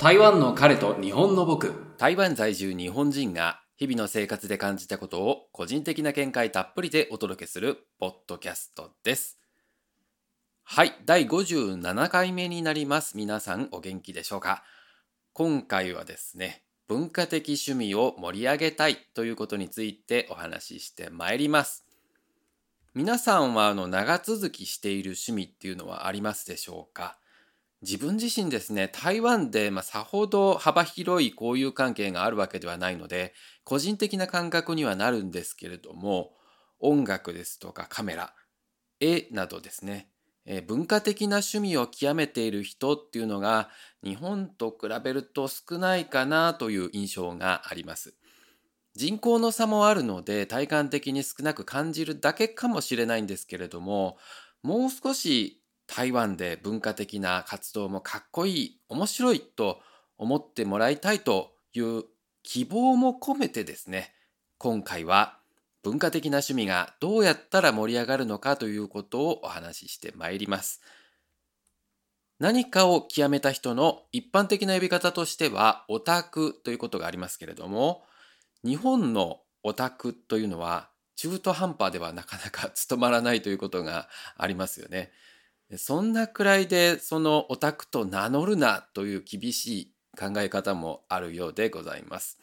台湾の彼と日本の僕台湾在住日本人が日々の生活で感じたことを個人的な見解たっぷりでお届けするポッドキャストです。はい、第57回目になります。皆さんお元気でしょうか？今回はですね、文化的趣味を盛り上げたいということについてお話ししてまいります。皆さんはあの長続きしている趣味っていうのはありますでしょうか？自分自身ですね、台湾で、まあ、さほど幅広い交友関係があるわけではないので、個人的な感覚にはなるんですけれども、音楽ですとかカメラ、絵などですね、えー文化的な趣味を極めている人っていうのが、日本と比べると少ないかなという印象があります。人口の差もあるので、体感的に少なく感じるだけかもしれないんですけれども、もう少し台湾で文化的な活動もかっこいい、面白いと思ってもらいたいという希望も込めてですね、今回は文化的な趣味がどうやったら盛り上がるのかということをお話ししてまいります。何かを極めた人の一般的な呼び方としてはオタクということがありますけれども、日本のオタクというのは中途半端ではなかなか務まらないということがありますよね。そんなくらいでそのオタクと名乗るなという厳しい考え方もあるようでございます。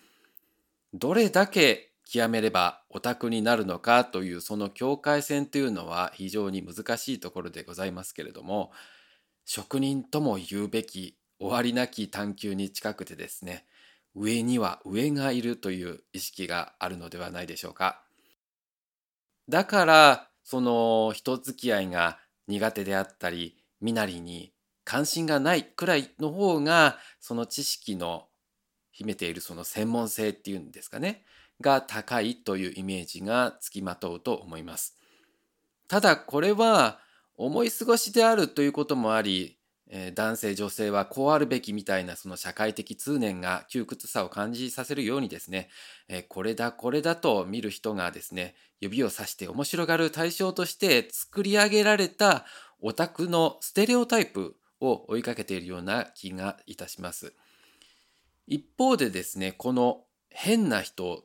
どれだけ極めればオタクになるのかというその境界線というのは非常に難しいところでございますけれども職人とも言うべき終わりなき探求に近くてですね上には上がいるという意識があるのではないでしょうか。だからその人付き合いが苦手であったり身なりに関心がないくらいの方がその知識の秘めているその専門性っていうんですかねが高いというイメージがつきまとうと思います。ただこれは思い過ごしであるということもあり、えー男性女性はこうあるべきみたいなその社会的通念が窮屈さを感じさせるようにですね、えーこれだこれだと見る人がですね指をさして面白がる対象として作り上げられたオタクのステレオタイプを追いかけているような気がいたします。一方でですねこの変な人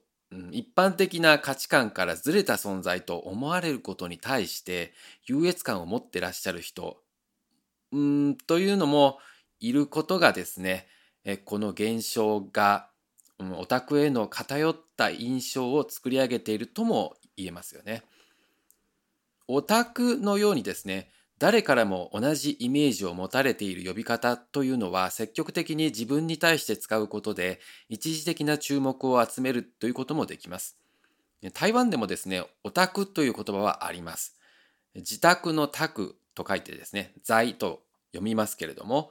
一般的な価値観からずれた存在と思われることに対して優越感を持ってらっしゃる人うんというのもいることがですねえこの現象がうんオタクへの偏った印象を作り上げているとも言えますよね。オタクのようにですね誰からも同じイメージを持たれている呼び方というのは積極的に自分に対して使うことで一時的な注目を集めるということもできます。台湾でもですね、オタクという言葉はあります。自宅の宅と書いてですね、在と読みますけれども、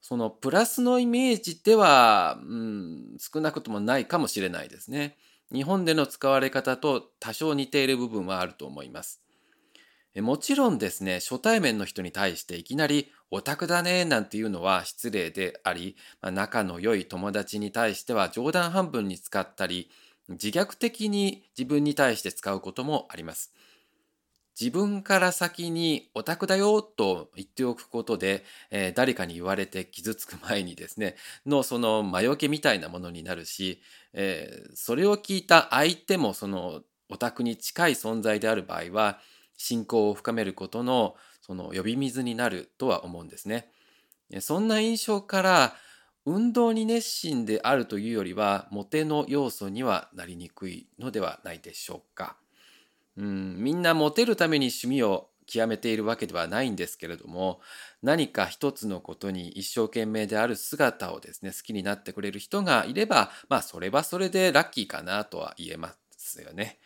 そのプラスのイメージでは、うん、少なくともないかもしれないですね。日本での使われ方と多少似ている部分はあると思います。えもちろんですね、初対面の人に対していきなりオタクだねなんていうのは失礼であり、まあ仲の良い友達に対しては冗談半分に使ったり、自虐的に自分に対して使うこともあります。自分から先にオタクだよと言っておくことで、えー誰かに言われて傷つく前にですね、のその魔除けみたいなものになるし、えーそれを聞いた相手もそのオタクに近い存在である場合は、信仰を深めることのその呼び水になるとは思うんですね。そんな印象から運動に熱心であるというよりはモテの要素にはなりにくいのではないでしょうか。うん、みんなモテるために趣味を極めているわけではないんですけれども何か一つのことに一生懸命である姿をですね好きになってくれる人がいればまあそれはそれでラッキーかなとは言えますよね。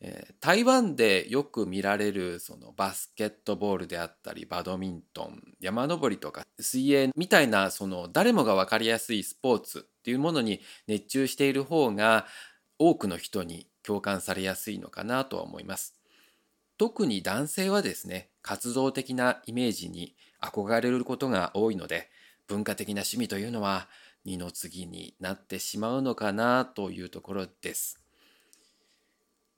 えー台湾でよく見られるそのバスケットボールであったりバドミントン山登りとか水泳みたいなその誰もが分かりやすいスポーツっていうものに熱中している方が多くの人に共感されやすいのかなとは思います。特に男性はですね活動的なイメージに憧れることが多いので文化的な趣味というのは二の次になってしまうのかなというところです。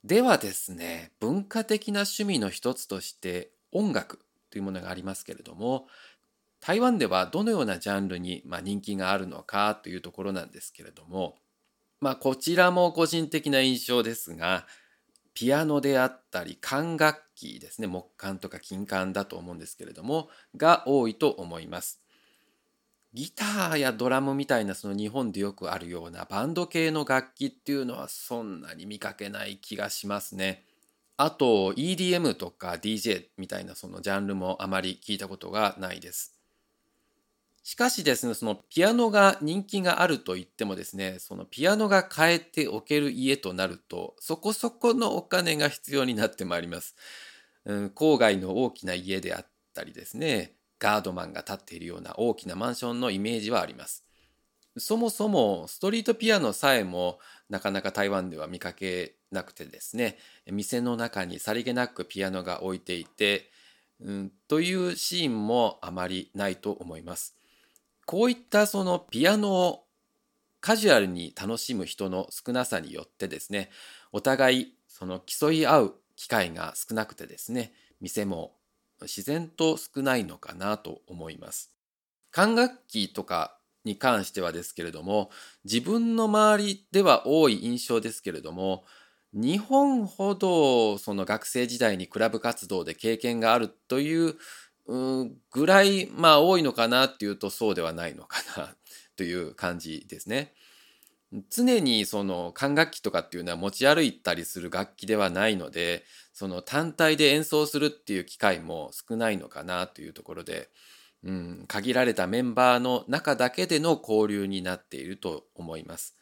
ではですね文化的な趣味の一つとして音楽というものがありますけれども台湾ではどのようなジャンルに、ま、人気があるのかというところなんですけれども、まあ、こちらも個人的な印象ですがピアノであったり管楽器ですね木管とか金管だと思うんですけれどもが多いと思います。ギターやドラムみたいなその日本でよくあるようなバンド系の楽器っていうのはそんなに見かけない気がしますね。あと EDM とか DJ みたいなそのジャンルもあまり聞いたことがないです。しかしですね、そのピアノが人気があると言ってもですね、そのピアノが変えておける家となると、そこそこのお金が必要になってまいります。うん、郊外の大きな家であったりですね、ガードマンが立っているような大きなマンションのイメージはあります。そもそもストリートピアノさえもなかなか台湾では見かけなくてですね店の中にさりげなくピアノが置いていて、うん、というシーンもあまりないと思います。こういったそのピアノをカジュアルに楽しむ人の少なさによってですねお互いその競い合う機会が少なくてですね店も自然と少ないのかなと思います。管楽器とかに関してはですけれども自分の周りでは多い印象ですけれども日本ほどその学生時代にクラブ活動で経験があるというぐらいまあ多いのかなっていうとそうではないのかなという感じですね。常にその管楽器とかっていうのは持ち歩いたりする楽器ではないのでその単体で演奏するっていう機会も少ないのかなというところで、うん、限られたメンバーの中だけでの交流になっていると思います。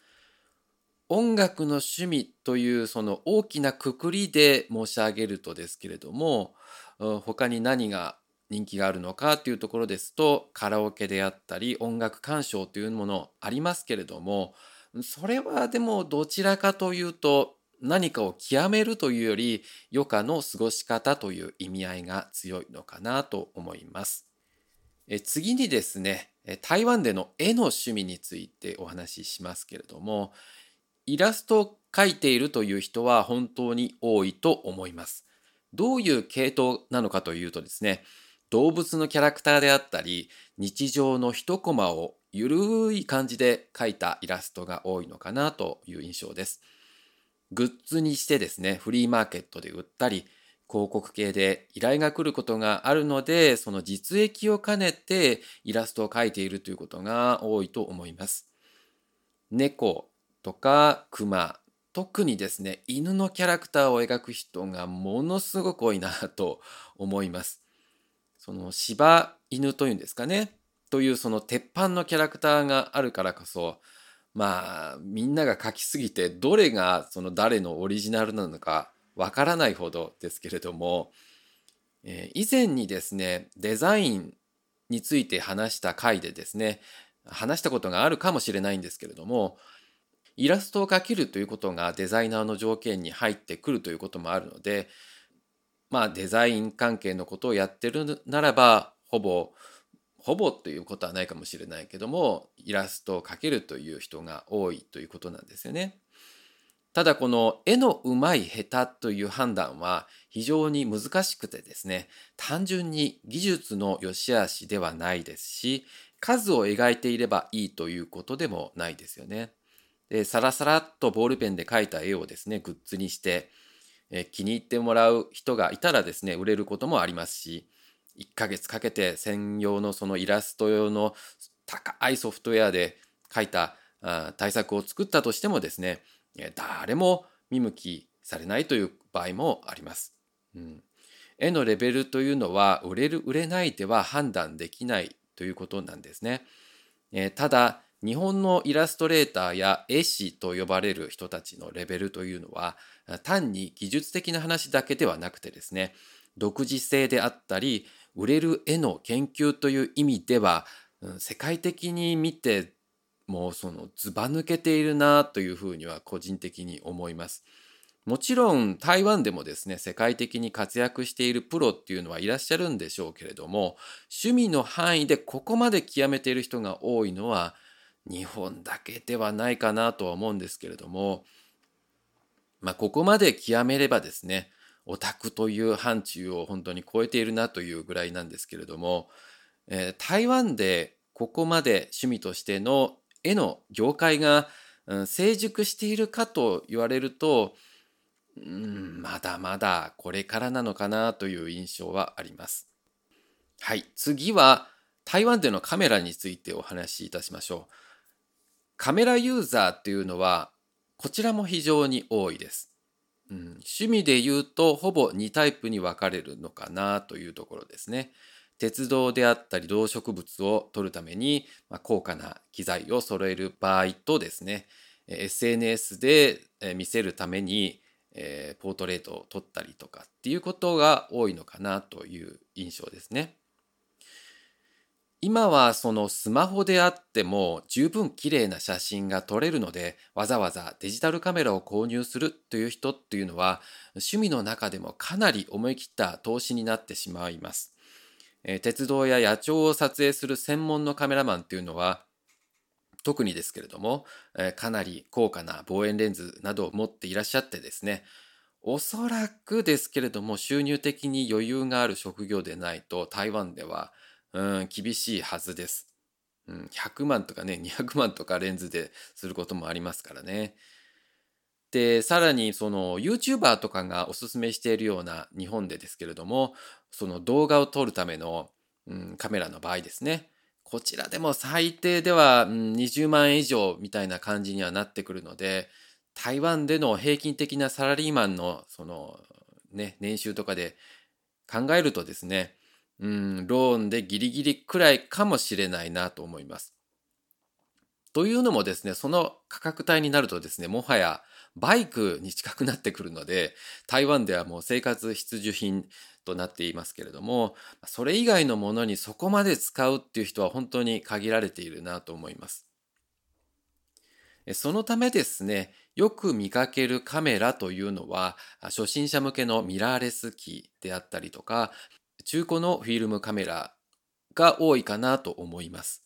音楽の趣味というその大きなくくりで申し上げるとですけれども他に何が人気があるのかっていうところですとカラオケであったり音楽鑑賞というものありますけれどもそれはでもどちらかというと何かを極めるというより余暇の過ごし方という意味合いが強いのかなと思います。え次にですね台湾での絵の趣味についてお話ししますけれどもイラストを描いているという人は本当に多いと思います。どういう系統なのかというとですね動物のキャラクターであったり日常の一コマをゆるい感じで描いたイラストが多いのかなという印象です。グッズにしてですねフリーマーケットで売ったり広告系で依頼が来ることがあるのでその実益を兼ねてイラストを描いているということが多いと思います。猫とか熊特にですね犬のキャラクターを描く人がものすごく多いなと思います。その柴犬というんですかね。というその鉄板のキャラクターがあるからこそまあみんなが描きすぎてどれがその誰のオリジナルなのかわからないほどですけれども、えー、以前にですねデザインについて話した回でですね話したことがあるかもしれないんですけれどもイラストを描けるということがデザイナーの条件に入ってくるということもあるのでまあデザイン関係のことをやってるならばほぼほぼということはないかもしれないけどもイラストを描けるという人が多いということなんですよね。ただこの絵のうまい下手という判断は非常に難しくてですね単純に技術の良し悪しではないですし数を描いていればいいということでもないですよね。でサラサラっとボールペンで描いた絵をですねグッズにしてえ気に入ってもらう人がいたらですね売れることもありますし1ヶ月かけて専用のそのイラスト用の高いソフトウェアで書いた対策を作ったとしてもですね誰も見向きされないという場合もあります。うん、絵のレベルというのは売れる売れないでは判断できないということなんですね。えただ日本のイラストレーターや絵師と呼ばれる人たちのレベルというのは単に技術的な話だけではなくてですね独自性であったり売れる絵の研究という意味では世界的に見てもうそのずば抜けているなというふうには個人的に思います。もちろん台湾でもですね世界的に活躍しているプロっていうのはいらっしゃるんでしょうけれども趣味の範囲でここまで極めている人が多いのは日本だけではないかなとは思うんですけれども、まあ、ここまで極めればですね、オタクという範疇を本当に超えているなというぐらいなんですけれども、えー台湾でここまで趣味としての絵の業界が、うん成熟しているかと言われると、うん、まだまだこれからなのかなという印象はあります。はい、次は台湾でのカメラについてお話しいたしましょう。カメラユーザーっていうのはこちらも非常に多いです。うん、趣味で言うとほぼ2タイプに分かれるのかなというところですね。鉄道であったり動植物を撮るために、まあ、高価な機材を揃える場合とですね SNS で見せるために、えーポートレートを撮ったりとかっていうことが多いのかなという印象ですね。今はそのスマホであっても十分綺麗な写真が撮れるのでわざわざデジタルカメラを購入するという人っていうのは趣味の中でもかなり思い切った投資になってしまいます。え鉄道や野鳥を撮影する専門のカメラマンっていうのは特にですけれども、えかなり高価な望遠レンズなどを持っていらっしゃってですねおそらくですけれども収入的に余裕がある職業でないと台湾ではうん厳しいはずです。うん、100万とかね 200万とかレンズですることもありますからね。でさらにその YouTuber とかがおすすめしているような日本でですけれどもその動画を撮るための、うん、カメラの場合ですねこちらでも最低では、うん、20万円以上みたいな感じにはなってくるので台湾での平均的なサラリーマンのその、ね、年収とかで考えるとですね、うん、ローンでギリギリくらいかもしれないなと思います。というのもですねその価格帯になるとですねもはやバイクに近くなってくるので台湾ではもう生活必需品となっていますけれどもそれ以外のものにそこまで使うっていう人は本当に限られているなと思います。そのためですねよく見かけるカメラというのは初心者向けのミラーレス機であったりとか中古のフィルムカメラが多いかなと思います。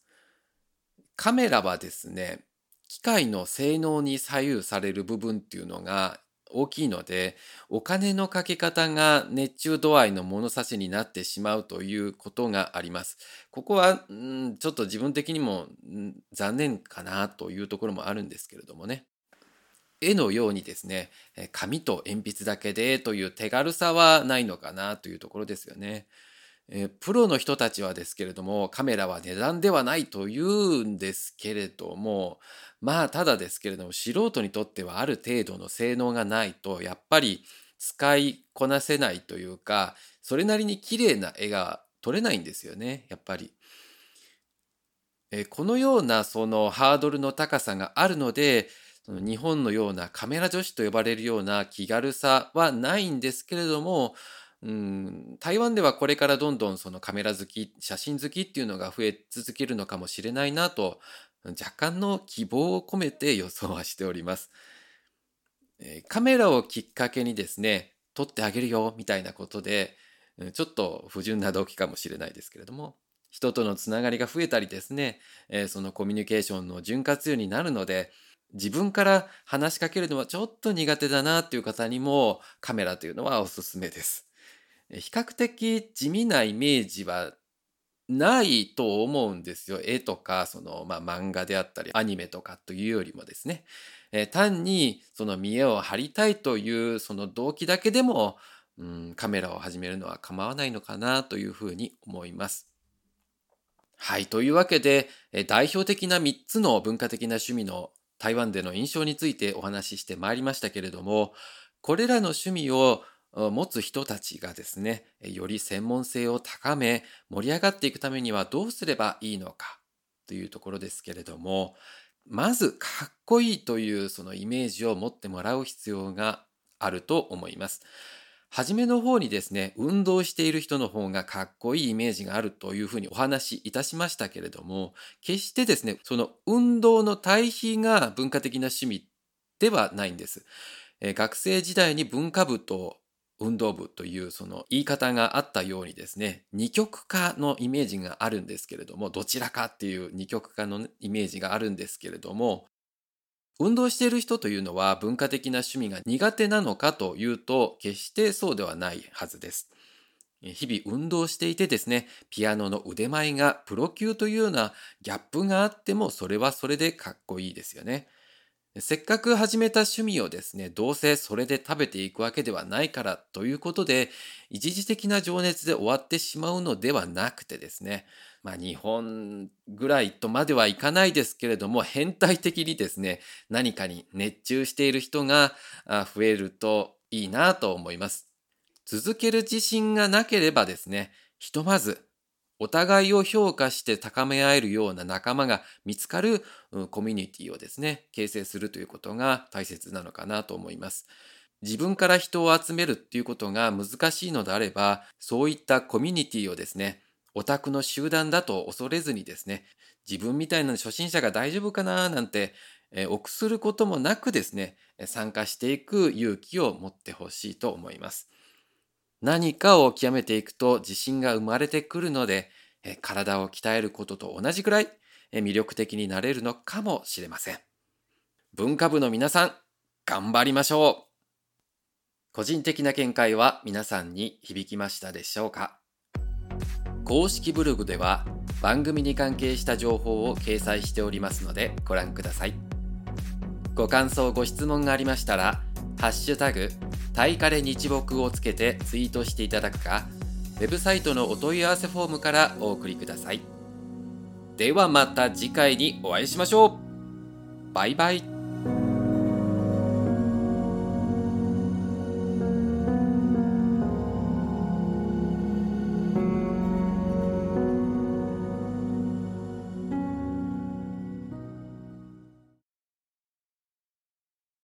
カメラはですね機械の性能に左右される部分っていうのが大きいのでお金のかけ方が熱中度合いの物差しになってしまうということがあります。ここは、うん、ちょっと自分的にも、うん残念かなというところもあるんですけれどもね。絵のようにですね紙と鉛筆だけでという手軽さはないのかなというところですよね。プロの人たちはですけれどもカメラは値段ではないと言うんですけれどもまあただですけれども素人にとってはある程度の性能がないとやっぱり使いこなせないというかそれなりに綺麗な絵が撮れないんですよねやっぱり。このようなそのハードルの高さがあるのでその日本のようなカメラ女子と呼ばれるような気軽さはないんですけれどもうん、台湾ではこれからどんどんそのカメラ好き写真好きっていうのが増え続けるのかもしれないなと若干の希望を込めて予想はしております。カメラをきっかけにですね撮ってあげるよみたいなことでちょっと不純な動機かもしれないですけれども人とのつながりが増えたりですね、そのコミュニケーションの潤滑油になるので自分から話しかけるのはちょっと苦手だなっていう方にもカメラというのはおすすめです。比較的地味なイメージはないと思うんですよ。絵とかその、まあ、漫画であったりアニメとかというよりもですね、えー単にその見栄を張りたいというその動機だけでも、うん、カメラを始めるのは構わないのかなというふうに思います。はい。というわけで、え代表的な3つの文化的な趣味の台湾での印象についてお話ししてまいりましたけれども、これらの趣味を持つ人たちがですね、より専門性を高め、盛り上がっていくためにはどうすればいいのかというところですけれども、まずかっこいいというそのイメージを持ってもらう必要があると思います。初めの方にですね、運動している人の方がかっこいいイメージがあるというふうにお話しいたしましたけれども、決してですね、その運動の対比が文化的な趣味ではないんです。えー学生時代に文化部と運動部というその言い方があったようにですね二極化のイメージがあるんですけれどもどちらかっていう二極化のイメージがあるんですけれども運動している人というのは文化的な趣味が苦手なのかというと決してそうではないはずです。日々運動していてですね、ピアノの腕前がプロ級というようなギャップがあってもそれはそれでかっこいいですよね。せっかく始めた趣味をですね、どうせそれで食べていくわけではないからということで、一時的な情熱で終わってしまうのではなくてですね、まあ日本ぐらいとまではいかないですけれども、変態的にですね、何かに熱中している人が増えるといいなと思います。続ける自信がなければですね、ひとまずお互いを評価して高め合えるような仲間が見つかるコミュニティをですね、形成するということが大切なのかなと思います。自分から人を集めるっていうことが難しいのであれば、そういったコミュニティをですね、オタクの集団だと恐れずにですね、自分みたいな初心者が大丈夫かななんて、え臆することもなくですね、参加していく勇気を持ってほしいと思います。何かを極めていくと自信が生まれてくるので、え体を鍛えることと同じくらいえ魅力的になれるのかもしれません。文化部の皆さん、頑張りましょう個人的な見解は皆さんに響きましたでしょうか？公式ブログでは番組に関係した情報を掲載しておりますのでご覧ください。ご感想、ご質問がありましたら、ハッシュタグタイカレ日木をつけてツイートしていただくか、ウェブサイトのお問い合わせフォームからお送りください。ではまた次回にお会いしましょうバイバイ